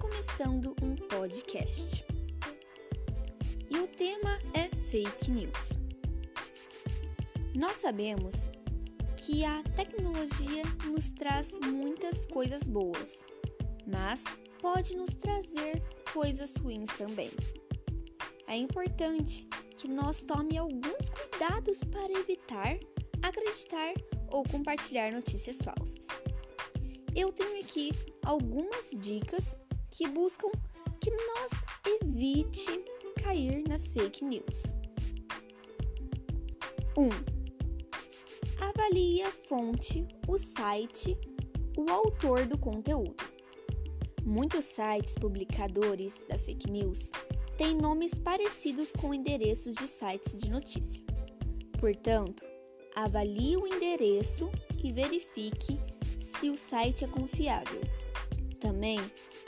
começando um podcast. E o tema é fake news. Nós sabemos que a tecnologia nos traz muitas coisas boas, mas pode nos trazer coisas ruins também. É importante que nós tome alguns cuidados para evitar acreditar ou compartilhar notícias falsas. Eu tenho aqui algumas dicas que buscam que nós evite cair nas fake news. 1. Um, avalie a fonte, o site, o autor do conteúdo. Muitos sites publicadores da fake news têm nomes parecidos com endereços de sites de notícia. Portanto, avalie o endereço e verifique se o site é confiável. Também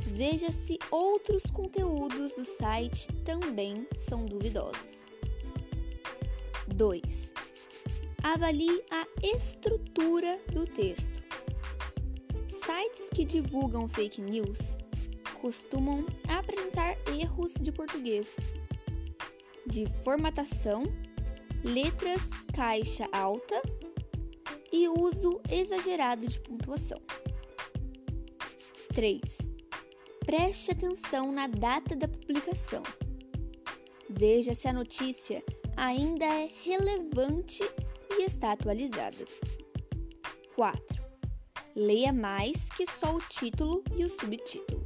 veja se outros conteúdos do site também são duvidosos. 2. Avalie a estrutura do texto. Sites que divulgam fake news costumam apresentar erros de português, de formatação, letras caixa alta e uso exagerado de pontuação. 3. Preste atenção na data da publicação. Veja se a notícia ainda é relevante e está atualizada. 4. Leia mais que só o título e o subtítulo.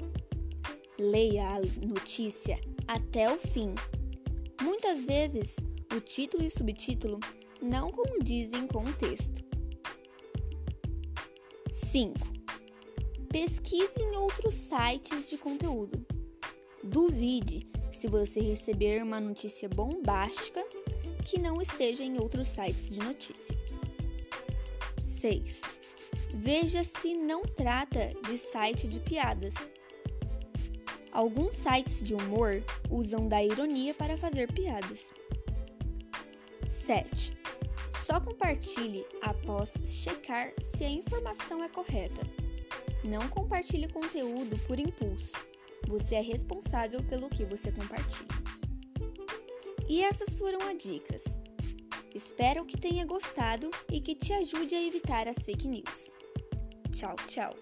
Leia a notícia até o fim. Muitas vezes, o título e o subtítulo não condizem com o texto. 5. Pesquise em outros sites de conteúdo. Duvide se você receber uma notícia bombástica que não esteja em outros sites de notícia. 6. Veja se não trata de site de piadas. Alguns sites de humor usam da ironia para fazer piadas. 7. Só compartilhe após checar se a informação é correta. Não compartilhe conteúdo por impulso. Você é responsável pelo que você compartilha. E essas foram as dicas. Espero que tenha gostado e que te ajude a evitar as fake news. Tchau, tchau!